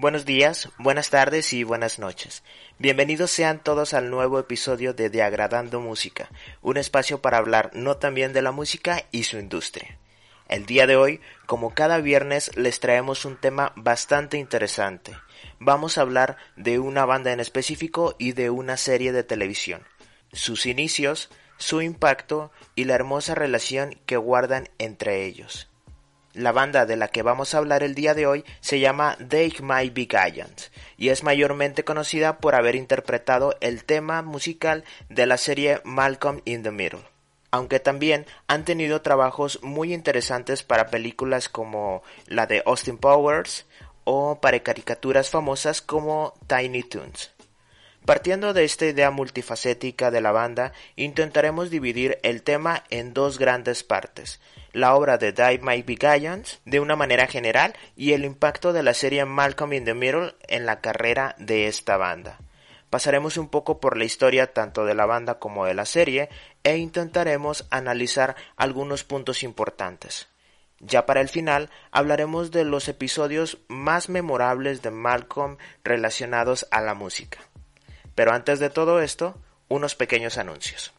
Buenos días, buenas tardes y buenas noches. Bienvenidos sean todos al nuevo episodio de Diagradando Música, un espacio para hablar no también de la música y su industria. El día de hoy, como cada viernes, les traemos un tema bastante interesante. Vamos a hablar de una banda en específico y de una serie de televisión. Sus inicios, su impacto y la hermosa relación que guardan entre ellos. La banda de la que vamos a hablar el día de hoy se llama They Might Be Giants y es mayormente conocida por haber interpretado el tema musical de la serie Malcolm in the Middle. Aunque también han tenido trabajos muy interesantes para películas como la de Austin Powers o para caricaturas famosas como Tiny Toons. Partiendo de esta idea multifacética de la banda, intentaremos dividir el tema en dos grandes partes, la obra de Die Might Be Giants de una manera general y el impacto de la serie Malcolm in the Middle en la carrera de esta banda. Pasaremos un poco por la historia tanto de la banda como de la serie e intentaremos analizar algunos puntos importantes. Ya para el final hablaremos de los episodios más memorables de Malcolm relacionados a la música. Pero antes de todo esto, unos pequeños anuncios.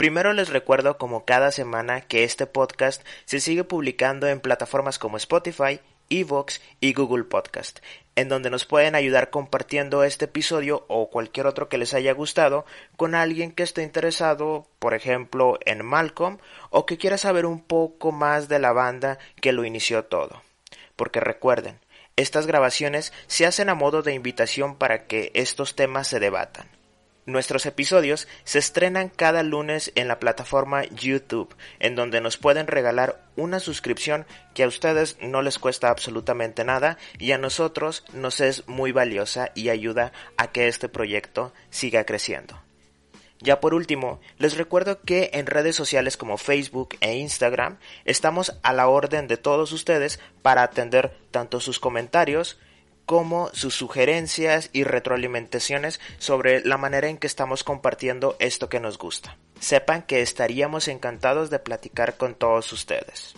Primero les recuerdo como cada semana que este podcast se sigue publicando en plataformas como Spotify, Evox y Google Podcast, en donde nos pueden ayudar compartiendo este episodio o cualquier otro que les haya gustado con alguien que esté interesado, por ejemplo, en Malcolm o que quiera saber un poco más de la banda que lo inició todo. Porque recuerden, estas grabaciones se hacen a modo de invitación para que estos temas se debatan. Nuestros episodios se estrenan cada lunes en la plataforma YouTube, en donde nos pueden regalar una suscripción que a ustedes no les cuesta absolutamente nada y a nosotros nos es muy valiosa y ayuda a que este proyecto siga creciendo. Ya por último, les recuerdo que en redes sociales como Facebook e Instagram estamos a la orden de todos ustedes para atender tanto sus comentarios como sus sugerencias y retroalimentaciones sobre la manera en que estamos compartiendo esto que nos gusta. Sepan que estaríamos encantados de platicar con todos ustedes.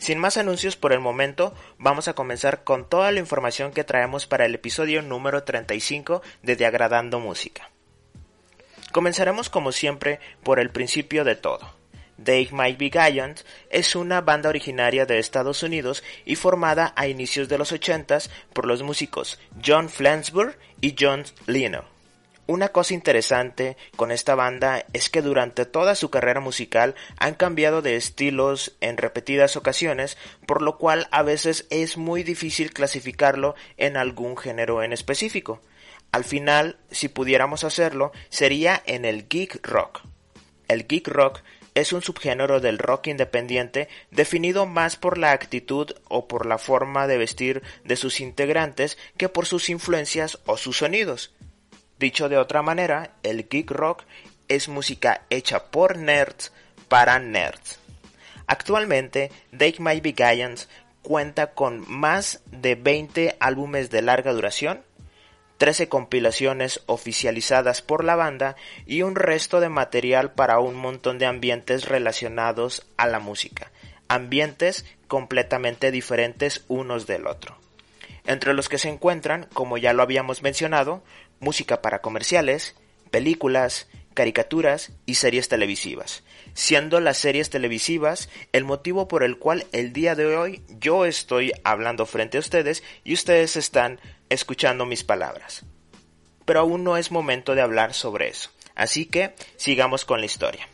Sin más anuncios por el momento, vamos a comenzar con toda la información que traemos para el episodio número 35 de Diagradando Música. Comenzaremos como siempre por el principio de todo. They Might Be Giants es una banda originaria de Estados Unidos y formada a inicios de los 80 por los músicos John Flansburgh y John Leno. Una cosa interesante con esta banda es que durante toda su carrera musical han cambiado de estilos en repetidas ocasiones, por lo cual a veces es muy difícil clasificarlo en algún género en específico. Al final, si pudiéramos hacerlo, sería en el geek rock. El geek rock es un subgénero del rock independiente definido más por la actitud o por la forma de vestir de sus integrantes que por sus influencias o sus sonidos. Dicho de otra manera, el geek rock es música hecha por nerds para nerds. Actualmente, Dake My Giants cuenta con más de 20 álbumes de larga duración, 13 compilaciones oficializadas por la banda y un resto de material para un montón de ambientes relacionados a la música, ambientes completamente diferentes unos del otro. Entre los que se encuentran, como ya lo habíamos mencionado, música para comerciales, películas, caricaturas y series televisivas, siendo las series televisivas el motivo por el cual el día de hoy yo estoy hablando frente a ustedes y ustedes están escuchando mis palabras. Pero aún no es momento de hablar sobre eso, así que sigamos con la historia.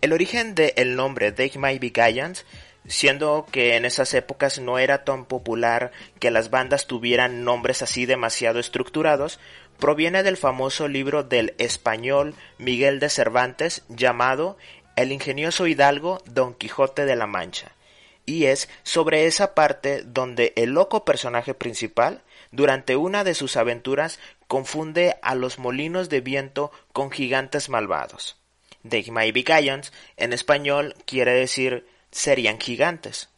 El origen del nombre They Might Be Giants, siendo que en esas épocas no era tan popular que las bandas tuvieran nombres así demasiado estructurados, proviene del famoso libro del español Miguel de Cervantes llamado El ingenioso hidalgo Don Quijote de la Mancha, y es sobre esa parte donde el loco personaje principal durante una de sus aventuras confunde a los molinos de viento con gigantes malvados. The Maybe Giants en español quiere decir serían gigantes.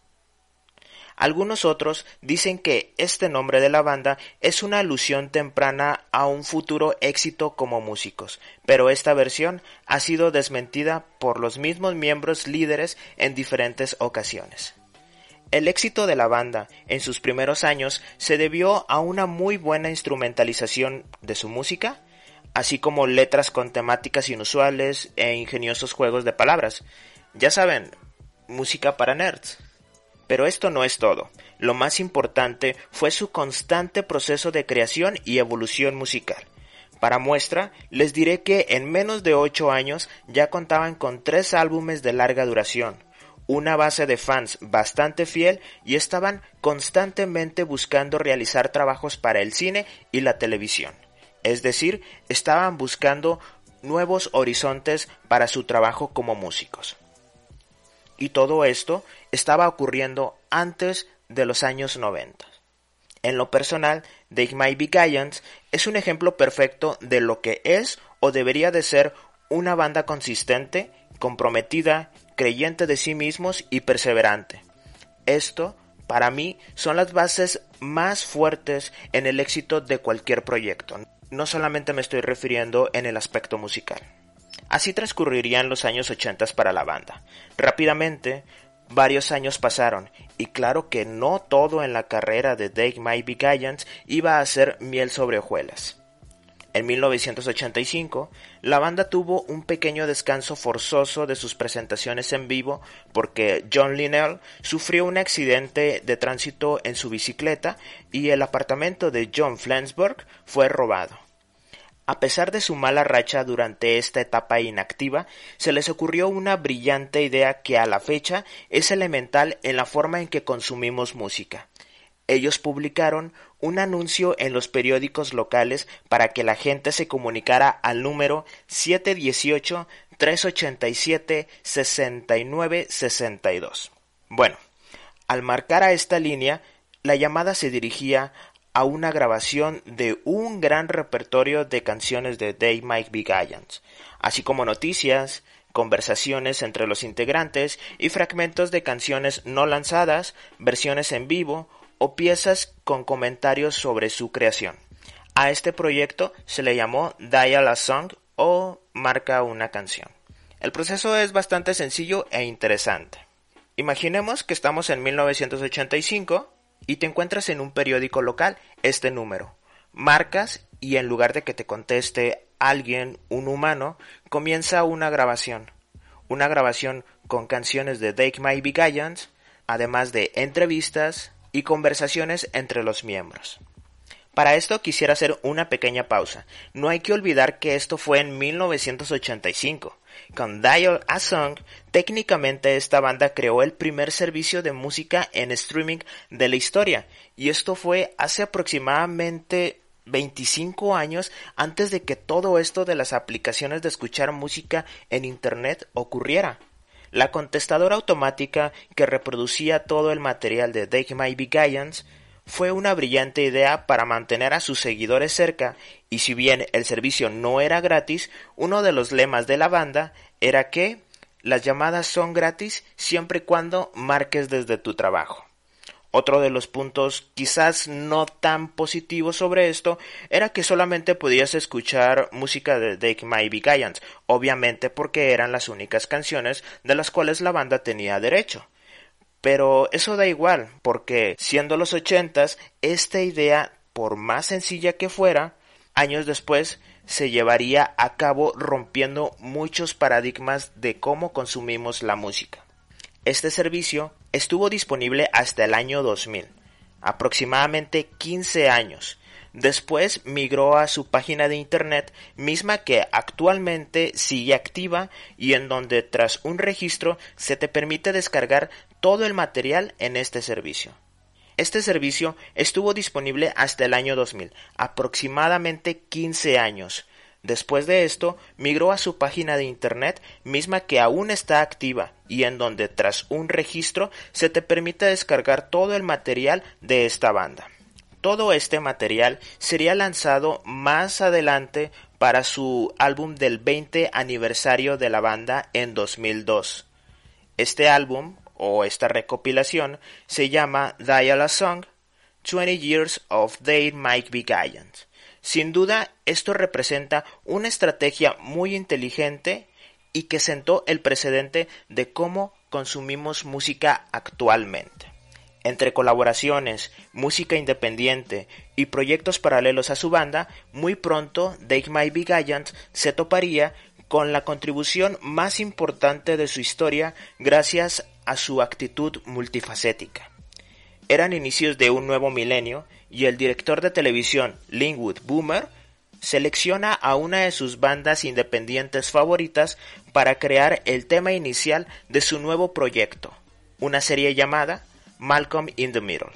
Algunos otros dicen que este nombre de la banda es una alusión temprana a un futuro éxito como músicos, pero esta versión ha sido desmentida por los mismos miembros líderes en diferentes ocasiones. El éxito de la banda en sus primeros años se debió a una muy buena instrumentalización de su música, así como letras con temáticas inusuales e ingeniosos juegos de palabras. Ya saben, música para nerds. Pero esto no es todo. Lo más importante fue su constante proceso de creación y evolución musical. Para muestra, les diré que en menos de 8 años ya contaban con tres álbumes de larga duración, una base de fans bastante fiel y estaban constantemente buscando realizar trabajos para el cine y la televisión. Es decir, estaban buscando nuevos horizontes para su trabajo como músicos. Y todo esto estaba ocurriendo antes de los años 90. En lo personal, The My Be Giants es un ejemplo perfecto de lo que es o debería de ser una banda consistente, comprometida creyente de sí mismos y perseverante. Esto, para mí, son las bases más fuertes en el éxito de cualquier proyecto. No solamente me estoy refiriendo en el aspecto musical. Así transcurrirían los años 80 para la banda. Rápidamente, varios años pasaron, y claro que no todo en la carrera de Dave My Be Giants iba a ser miel sobre hojuelas. En 1985, la banda tuvo un pequeño descanso forzoso de sus presentaciones en vivo porque John Linnell sufrió un accidente de tránsito en su bicicleta y el apartamento de John Flensburg fue robado. A pesar de su mala racha durante esta etapa inactiva, se les ocurrió una brillante idea que a la fecha es elemental en la forma en que consumimos música. Ellos publicaron un anuncio en los periódicos locales para que la gente se comunicara al número 718-387-6962. Bueno, al marcar a esta línea, la llamada se dirigía a una grabación de un gran repertorio de canciones de Dave Mike B. así como noticias, conversaciones entre los integrantes y fragmentos de canciones no lanzadas, versiones en vivo o piezas con comentarios sobre su creación. A este proyecto se le llamó Dial a Song o Marca una canción. El proceso es bastante sencillo e interesante. Imaginemos que estamos en 1985 y te encuentras en un periódico local este número. Marcas y en lugar de que te conteste alguien, un humano, comienza una grabación. Una grabación con canciones de Dake My Be además de entrevistas, y conversaciones entre los miembros. Para esto quisiera hacer una pequeña pausa. No hay que olvidar que esto fue en 1985. Con Dial a Song, técnicamente esta banda creó el primer servicio de música en streaming de la historia, y esto fue hace aproximadamente 25 años antes de que todo esto de las aplicaciones de escuchar música en Internet ocurriera. La contestadora automática que reproducía todo el material de Take My fue una brillante idea para mantener a sus seguidores cerca y si bien el servicio no era gratis, uno de los lemas de la banda era que las llamadas son gratis siempre y cuando marques desde tu trabajo. Otro de los puntos quizás no tan positivos sobre esto era que solamente podías escuchar música de Dake My Be obviamente porque eran las únicas canciones de las cuales la banda tenía derecho. Pero eso da igual, porque siendo los ochentas, esta idea, por más sencilla que fuera, años después se llevaría a cabo rompiendo muchos paradigmas de cómo consumimos la música. Este servicio estuvo disponible hasta el año 2000, aproximadamente 15 años. Después migró a su página de internet, misma que actualmente sigue activa y en donde tras un registro se te permite descargar todo el material en este servicio. Este servicio estuvo disponible hasta el año 2000, aproximadamente 15 años, Después de esto, migró a su página de Internet, misma que aún está activa y en donde tras un registro se te permite descargar todo el material de esta banda. Todo este material sería lanzado más adelante para su álbum del 20 aniversario de la banda en 2002. Este álbum, o esta recopilación, se llama Dial a Song, 20 Years of Their Mike Giants sin duda, esto representa una estrategia muy inteligente y que sentó el precedente de cómo consumimos música actualmente. Entre colaboraciones, música independiente y proyectos paralelos a su banda, muy pronto Dave My Be Giant se toparía con la contribución más importante de su historia gracias a su actitud multifacética. Eran inicios de un nuevo milenio y el director de televisión Linwood Boomer selecciona a una de sus bandas independientes favoritas para crear el tema inicial de su nuevo proyecto, una serie llamada Malcolm in the Middle.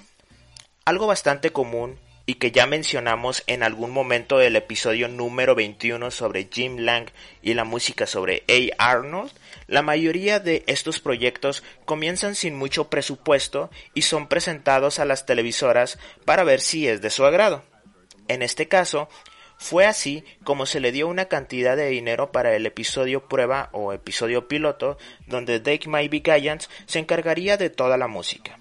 Algo bastante común y que ya mencionamos en algún momento del episodio número 21 sobre Jim Lang y la música sobre A. Arnold, la mayoría de estos proyectos comienzan sin mucho presupuesto y son presentados a las televisoras para ver si es de su agrado. En este caso, fue así como se le dio una cantidad de dinero para el episodio prueba o episodio piloto donde Dake My Be se encargaría de toda la música.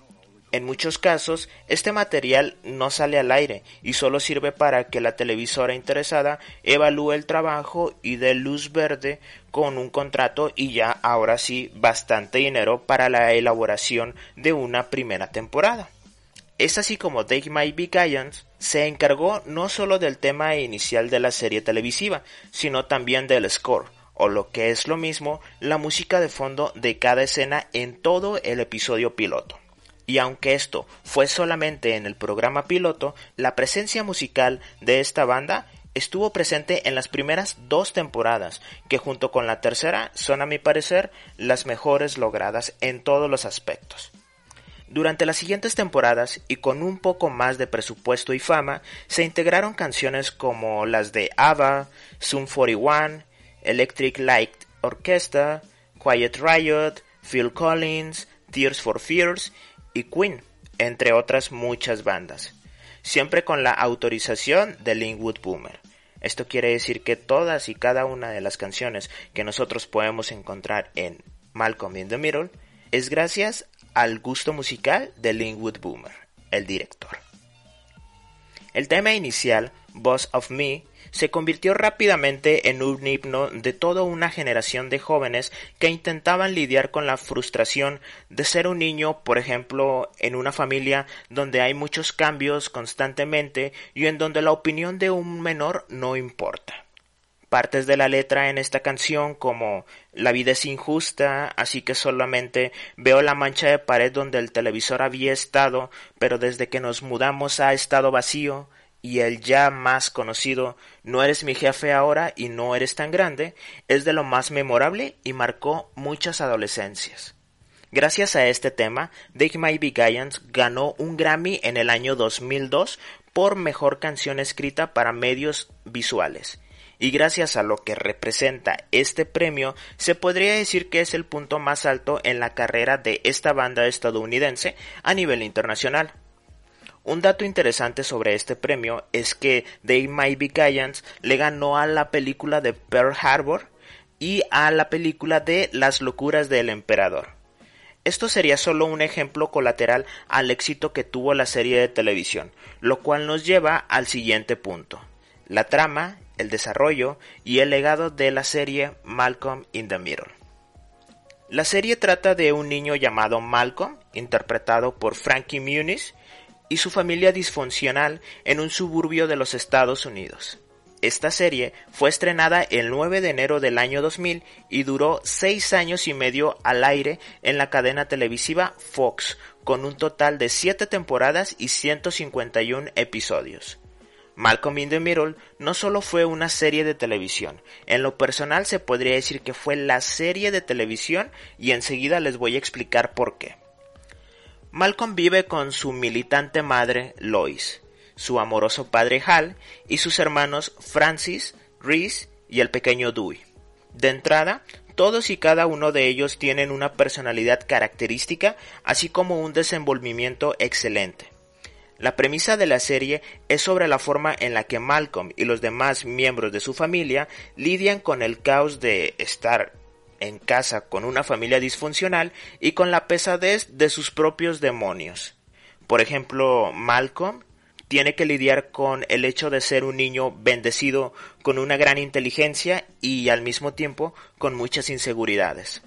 En muchos casos, este material no sale al aire y solo sirve para que la televisora interesada evalúe el trabajo y dé luz verde con un contrato y ya ahora sí bastante dinero para la elaboración de una primera temporada. Es así como Dave My Be se encargó no solo del tema inicial de la serie televisiva, sino también del score, o lo que es lo mismo, la música de fondo de cada escena en todo el episodio piloto. Y aunque esto fue solamente en el programa piloto, la presencia musical de esta banda estuvo presente en las primeras dos temporadas, que junto con la tercera son a mi parecer las mejores logradas en todos los aspectos. Durante las siguientes temporadas y con un poco más de presupuesto y fama, se integraron canciones como las de ABBA, Zoom 41, Electric Light Orchestra, Quiet Riot, Phil Collins, Tears for Fears y Queen, entre otras muchas bandas, siempre con la autorización de Linwood Boomer. Esto quiere decir que todas y cada una de las canciones que nosotros podemos encontrar en Malcolm in the Middle es gracias al gusto musical de Linwood Boomer, el director. El tema inicial, Boss of Me, se convirtió rápidamente en un himno de toda una generación de jóvenes que intentaban lidiar con la frustración de ser un niño, por ejemplo, en una familia donde hay muchos cambios constantemente y en donde la opinión de un menor no importa. Partes de la letra en esta canción como La vida es injusta, así que solamente veo la mancha de pared donde el televisor había estado, pero desde que nos mudamos ha estado vacío, y el ya más conocido No eres mi jefe ahora y no eres tan grande es de lo más memorable y marcó muchas adolescencias. Gracias a este tema, Dave My Be ganó un Grammy en el año 2002 por mejor canción escrita para medios visuales. Y gracias a lo que representa este premio, se podría decir que es el punto más alto en la carrera de esta banda estadounidense a nivel internacional. Un dato interesante sobre este premio es que Dave My Be le ganó a la película de Pearl Harbor y a la película de Las locuras del emperador. Esto sería solo un ejemplo colateral al éxito que tuvo la serie de televisión, lo cual nos lleva al siguiente punto. La trama, el desarrollo y el legado de la serie Malcolm in the Middle. La serie trata de un niño llamado Malcolm, interpretado por Frankie Muniz, y su familia disfuncional en un suburbio de los Estados Unidos. Esta serie fue estrenada el 9 de enero del año 2000 y duró seis años y medio al aire en la cadena televisiva Fox, con un total de siete temporadas y 151 episodios. Malcolm in the Middle no solo fue una serie de televisión, en lo personal se podría decir que fue la serie de televisión y enseguida les voy a explicar por qué. Malcolm vive con su militante madre Lois, su amoroso padre Hal y sus hermanos Francis, Reese y el pequeño Dewey. De entrada, todos y cada uno de ellos tienen una personalidad característica, así como un desenvolvimiento excelente. La premisa de la serie es sobre la forma en la que Malcolm y los demás miembros de su familia lidian con el caos de estar en casa con una familia disfuncional y con la pesadez de sus propios demonios. Por ejemplo, Malcolm tiene que lidiar con el hecho de ser un niño bendecido con una gran inteligencia y al mismo tiempo con muchas inseguridades.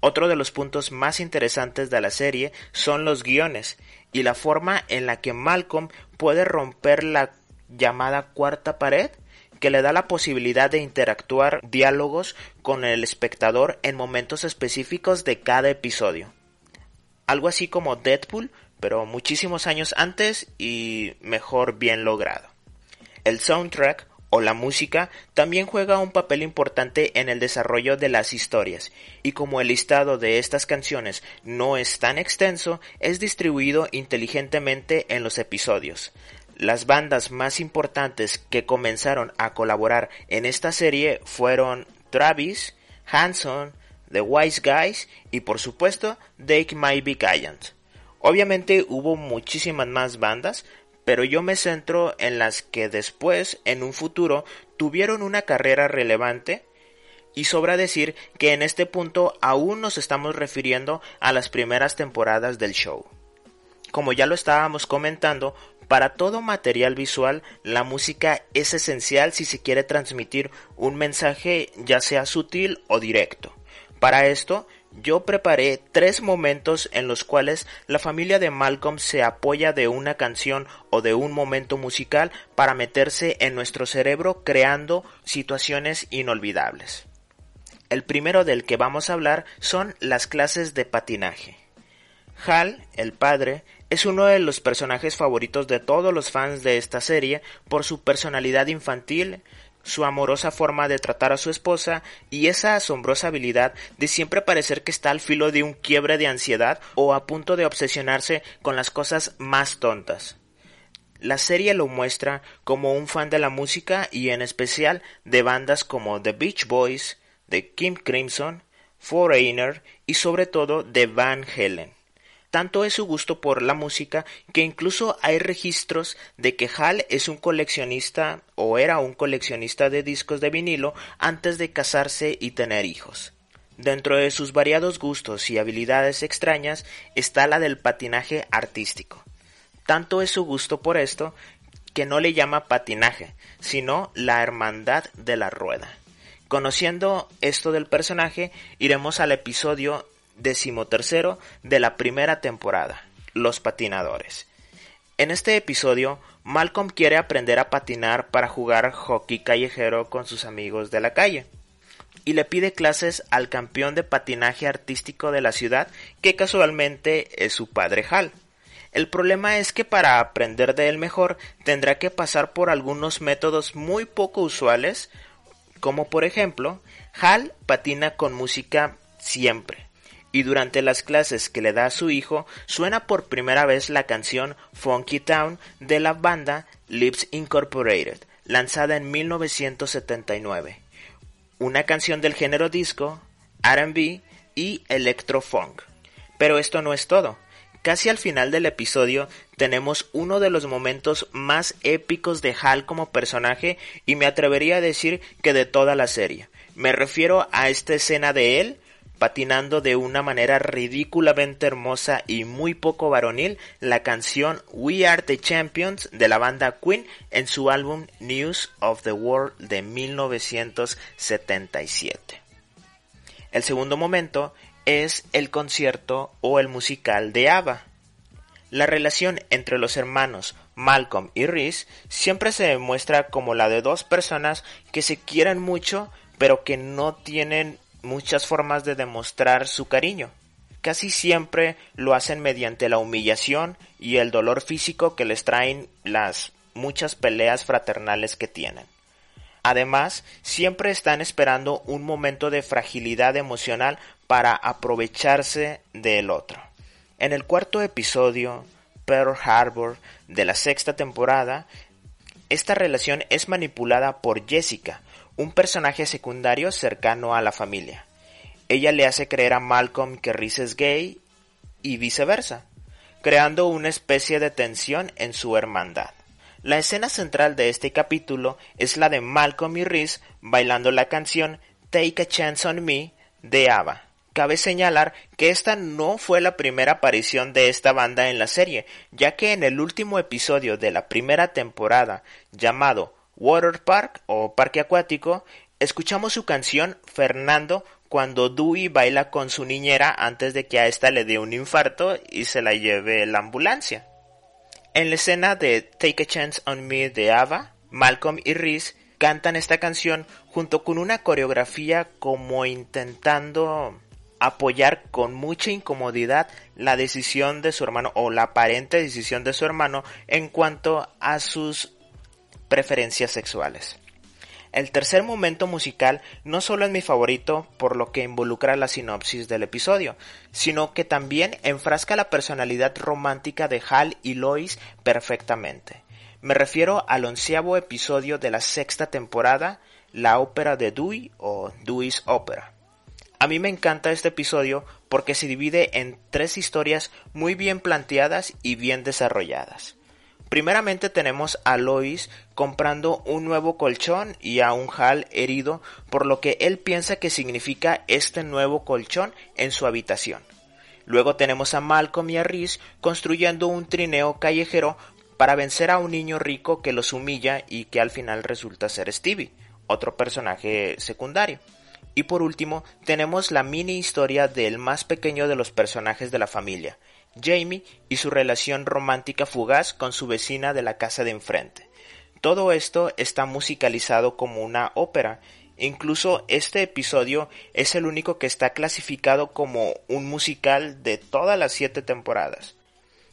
Otro de los puntos más interesantes de la serie son los guiones y la forma en la que Malcolm puede romper la llamada cuarta pared que le da la posibilidad de interactuar diálogos con el espectador en momentos específicos de cada episodio. Algo así como Deadpool, pero muchísimos años antes y mejor bien logrado. El soundtrack o la música también juega un papel importante en el desarrollo de las historias, y como el listado de estas canciones no es tan extenso, es distribuido inteligentemente en los episodios. Las bandas más importantes que comenzaron a colaborar en esta serie fueron Travis, Hanson, The Wise Guys y por supuesto Dake My Be Giant. Obviamente hubo muchísimas más bandas, pero yo me centro en las que después, en un futuro, tuvieron una carrera relevante y sobra decir que en este punto aún nos estamos refiriendo a las primeras temporadas del show. Como ya lo estábamos comentando, para todo material visual, la música es esencial si se quiere transmitir un mensaje ya sea sutil o directo. Para esto, yo preparé tres momentos en los cuales la familia de Malcolm se apoya de una canción o de un momento musical para meterse en nuestro cerebro creando situaciones inolvidables. El primero del que vamos a hablar son las clases de patinaje. Hal, el padre, es uno de los personajes favoritos de todos los fans de esta serie por su personalidad infantil, su amorosa forma de tratar a su esposa y esa asombrosa habilidad de siempre parecer que está al filo de un quiebre de ansiedad o a punto de obsesionarse con las cosas más tontas. La serie lo muestra como un fan de la música y en especial de bandas como The Beach Boys, The Kim Crimson, Foreigner y sobre todo de Van Halen. Tanto es su gusto por la música que incluso hay registros de que Hal es un coleccionista o era un coleccionista de discos de vinilo antes de casarse y tener hijos. Dentro de sus variados gustos y habilidades extrañas está la del patinaje artístico. Tanto es su gusto por esto que no le llama patinaje, sino la hermandad de la rueda. Conociendo esto del personaje, iremos al episodio decimotercero de la primera temporada, Los Patinadores. En este episodio, Malcolm quiere aprender a patinar para jugar hockey callejero con sus amigos de la calle y le pide clases al campeón de patinaje artístico de la ciudad, que casualmente es su padre Hal. El problema es que para aprender de él mejor tendrá que pasar por algunos métodos muy poco usuales, como por ejemplo, Hal patina con música siempre y durante las clases que le da a su hijo suena por primera vez la canción Funky Town de la banda Lips Incorporated, lanzada en 1979. Una canción del género disco, RB y electro-funk. Pero esto no es todo. Casi al final del episodio tenemos uno de los momentos más épicos de Hal como personaje y me atrevería a decir que de toda la serie. Me refiero a esta escena de él patinando de una manera ridículamente hermosa y muy poco varonil la canción We Are the Champions de la banda Queen en su álbum News of the World de 1977. El segundo momento es el concierto o el musical de ABBA. La relación entre los hermanos Malcolm y Reese siempre se demuestra como la de dos personas que se quieren mucho pero que no tienen muchas formas de demostrar su cariño. Casi siempre lo hacen mediante la humillación y el dolor físico que les traen las muchas peleas fraternales que tienen. Además, siempre están esperando un momento de fragilidad emocional para aprovecharse del otro. En el cuarto episodio, Pearl Harbor, de la sexta temporada, esta relación es manipulada por Jessica, un personaje secundario cercano a la familia. Ella le hace creer a Malcolm que Reese es gay y viceversa, creando una especie de tensión en su hermandad. La escena central de este capítulo es la de Malcolm y Reese bailando la canción Take a Chance on Me de ABBA. Cabe señalar que esta no fue la primera aparición de esta banda en la serie, ya que en el último episodio de la primera temporada, llamado Water Park o Parque Acuático, escuchamos su canción Fernando cuando Dewey baila con su niñera antes de que a esta le dé un infarto y se la lleve la ambulancia. En la escena de Take a Chance on Me de Ava, Malcolm y Reese cantan esta canción junto con una coreografía como intentando apoyar con mucha incomodidad la decisión de su hermano o la aparente decisión de su hermano en cuanto a sus preferencias sexuales. El tercer momento musical no solo es mi favorito por lo que involucra la sinopsis del episodio, sino que también enfrasca la personalidad romántica de Hal y Lois perfectamente. Me refiero al onceavo episodio de la sexta temporada, la ópera de Dewey o Dewey's Opera. A mí me encanta este episodio porque se divide en tres historias muy bien planteadas y bien desarrolladas. Primeramente tenemos a Lois comprando un nuevo colchón y a un Hal herido por lo que él piensa que significa este nuevo colchón en su habitación. Luego tenemos a Malcolm y a Reese construyendo un trineo callejero para vencer a un niño rico que los humilla y que al final resulta ser Stevie, otro personaje secundario. Y por último, tenemos la mini historia del más pequeño de los personajes de la familia, Jamie y su relación romántica fugaz con su vecina de la casa de enfrente. Todo esto está musicalizado como una ópera. Incluso este episodio es el único que está clasificado como un musical de todas las siete temporadas.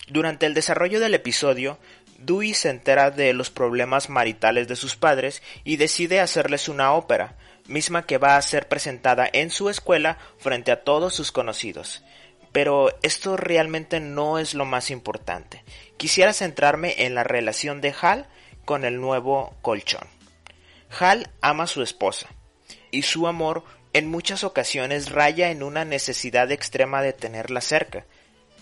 Durante el desarrollo del episodio, Dewey se entera de los problemas maritales de sus padres y decide hacerles una ópera, misma que va a ser presentada en su escuela frente a todos sus conocidos. Pero esto realmente no es lo más importante. Quisiera centrarme en la relación de Hal con el nuevo colchón. Hal ama a su esposa, y su amor en muchas ocasiones raya en una necesidad extrema de tenerla cerca.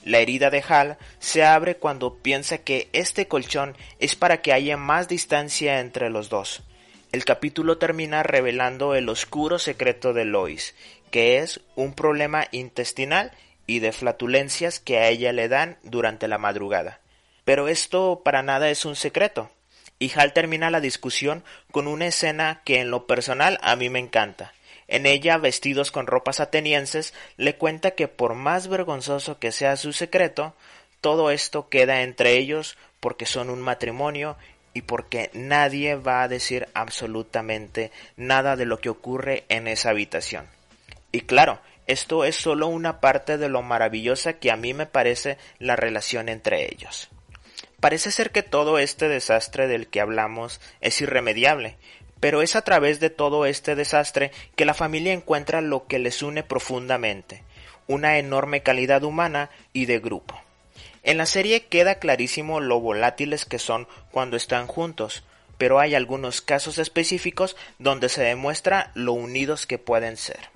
La herida de Hal se abre cuando piensa que este colchón es para que haya más distancia entre los dos. El capítulo termina revelando el oscuro secreto de Lois, que es un problema intestinal y de flatulencias que a ella le dan durante la madrugada. Pero esto para nada es un secreto. Y Hal termina la discusión con una escena que en lo personal a mí me encanta. En ella, vestidos con ropas atenienses, le cuenta que por más vergonzoso que sea su secreto, todo esto queda entre ellos porque son un matrimonio y porque nadie va a decir absolutamente nada de lo que ocurre en esa habitación. Y claro, esto es solo una parte de lo maravillosa que a mí me parece la relación entre ellos. Parece ser que todo este desastre del que hablamos es irremediable, pero es a través de todo este desastre que la familia encuentra lo que les une profundamente, una enorme calidad humana y de grupo. En la serie queda clarísimo lo volátiles que son cuando están juntos, pero hay algunos casos específicos donde se demuestra lo unidos que pueden ser.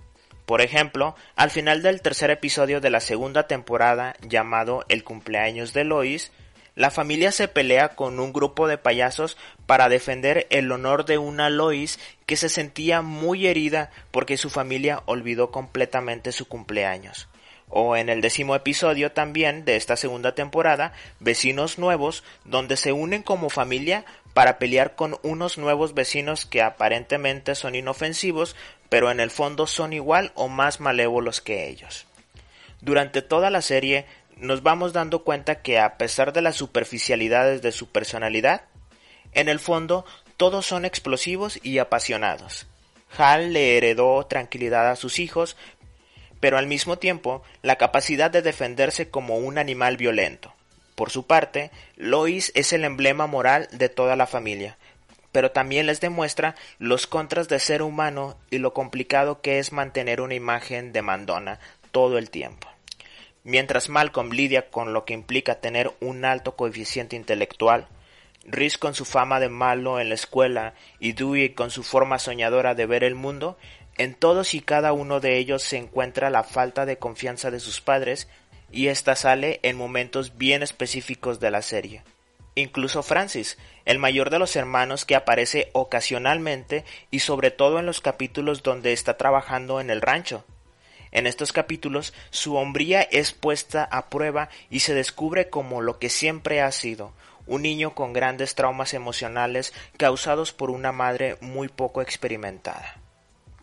Por ejemplo, al final del tercer episodio de la segunda temporada llamado El cumpleaños de Lois, la familia se pelea con un grupo de payasos para defender el honor de una Lois que se sentía muy herida porque su familia olvidó completamente su cumpleaños. O en el décimo episodio también de esta segunda temporada, Vecinos Nuevos, donde se unen como familia para pelear con unos nuevos vecinos que aparentemente son inofensivos, pero en el fondo son igual o más malévolos que ellos. Durante toda la serie nos vamos dando cuenta que a pesar de las superficialidades de su personalidad, en el fondo todos son explosivos y apasionados. Hal le heredó tranquilidad a sus hijos, pero al mismo tiempo la capacidad de defenderse como un animal violento. Por su parte, Lois es el emblema moral de toda la familia, pero también les demuestra los contras de ser humano y lo complicado que es mantener una imagen de mandona todo el tiempo. Mientras Malcolm lidia con lo que implica tener un alto coeficiente intelectual, Rhys con su fama de malo en la escuela y Dewey con su forma soñadora de ver el mundo, en todos y cada uno de ellos se encuentra la falta de confianza de sus padres y ésta sale en momentos bien específicos de la serie. Incluso Francis, el mayor de los hermanos que aparece ocasionalmente y sobre todo en los capítulos donde está trabajando en el rancho. En estos capítulos su hombría es puesta a prueba y se descubre como lo que siempre ha sido, un niño con grandes traumas emocionales causados por una madre muy poco experimentada.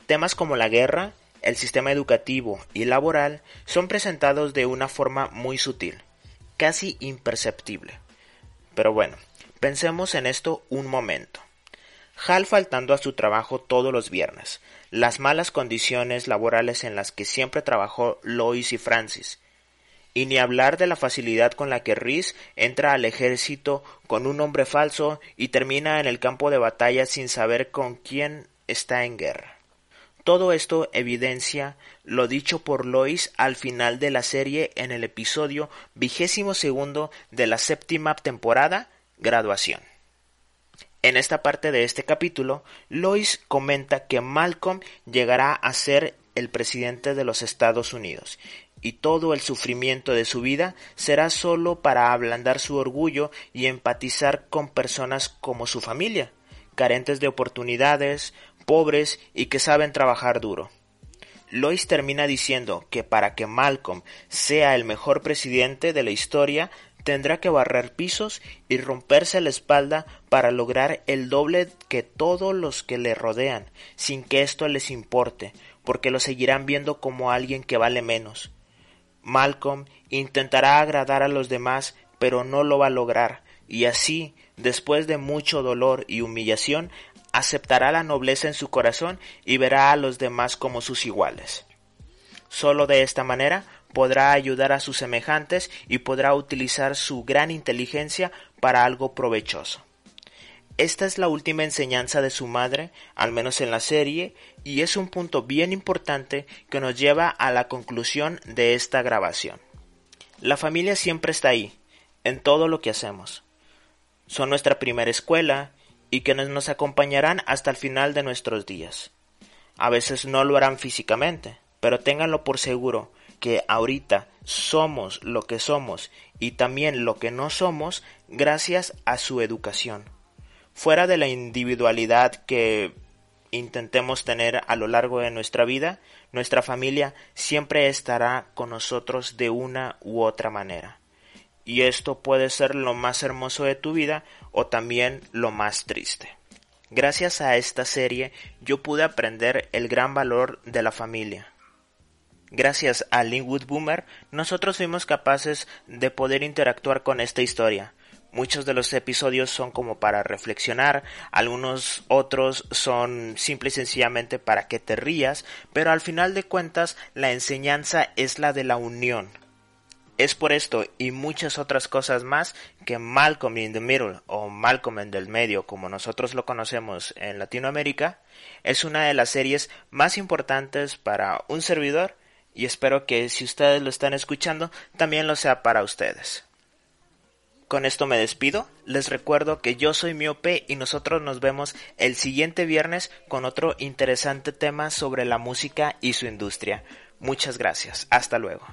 Temas como la guerra, el sistema educativo y laboral son presentados de una forma muy sutil, casi imperceptible. Pero bueno, pensemos en esto un momento. Hal faltando a su trabajo todos los viernes, las malas condiciones laborales en las que siempre trabajó Lois y Francis, y ni hablar de la facilidad con la que Rhys entra al ejército con un nombre falso y termina en el campo de batalla sin saber con quién está en guerra. Todo esto evidencia lo dicho por Lois al final de la serie en el episodio vigésimo segundo de la séptima temporada, Graduación. En esta parte de este capítulo, Lois comenta que Malcolm llegará a ser el presidente de los Estados Unidos y todo el sufrimiento de su vida será solo para ablandar su orgullo y empatizar con personas como su familia, carentes de oportunidades, pobres y que saben trabajar duro. Lois termina diciendo que para que Malcolm sea el mejor presidente de la historia tendrá que barrer pisos y romperse la espalda para lograr el doble que todos los que le rodean, sin que esto les importe, porque lo seguirán viendo como alguien que vale menos. Malcolm intentará agradar a los demás, pero no lo va a lograr, y así, después de mucho dolor y humillación, aceptará la nobleza en su corazón y verá a los demás como sus iguales. Solo de esta manera podrá ayudar a sus semejantes y podrá utilizar su gran inteligencia para algo provechoso. Esta es la última enseñanza de su madre, al menos en la serie, y es un punto bien importante que nos lleva a la conclusión de esta grabación. La familia siempre está ahí, en todo lo que hacemos. Son nuestra primera escuela y que nos acompañarán hasta el final de nuestros días. A veces no lo harán físicamente, pero ténganlo por seguro que ahorita somos lo que somos y también lo que no somos gracias a su educación. Fuera de la individualidad que intentemos tener a lo largo de nuestra vida, nuestra familia siempre estará con nosotros de una u otra manera y esto puede ser lo más hermoso de tu vida o también lo más triste. Gracias a esta serie yo pude aprender el gran valor de la familia. Gracias a Linwood Boomer nosotros fuimos capaces de poder interactuar con esta historia. Muchos de los episodios son como para reflexionar, algunos otros son simple y sencillamente para que te rías, pero al final de cuentas la enseñanza es la de la unión, es por esto y muchas otras cosas más que Malcolm in the Middle o Malcolm en el medio como nosotros lo conocemos en Latinoamérica es una de las series más importantes para un servidor y espero que si ustedes lo están escuchando también lo sea para ustedes. Con esto me despido, les recuerdo que yo soy Miope y nosotros nos vemos el siguiente viernes con otro interesante tema sobre la música y su industria. Muchas gracias, hasta luego.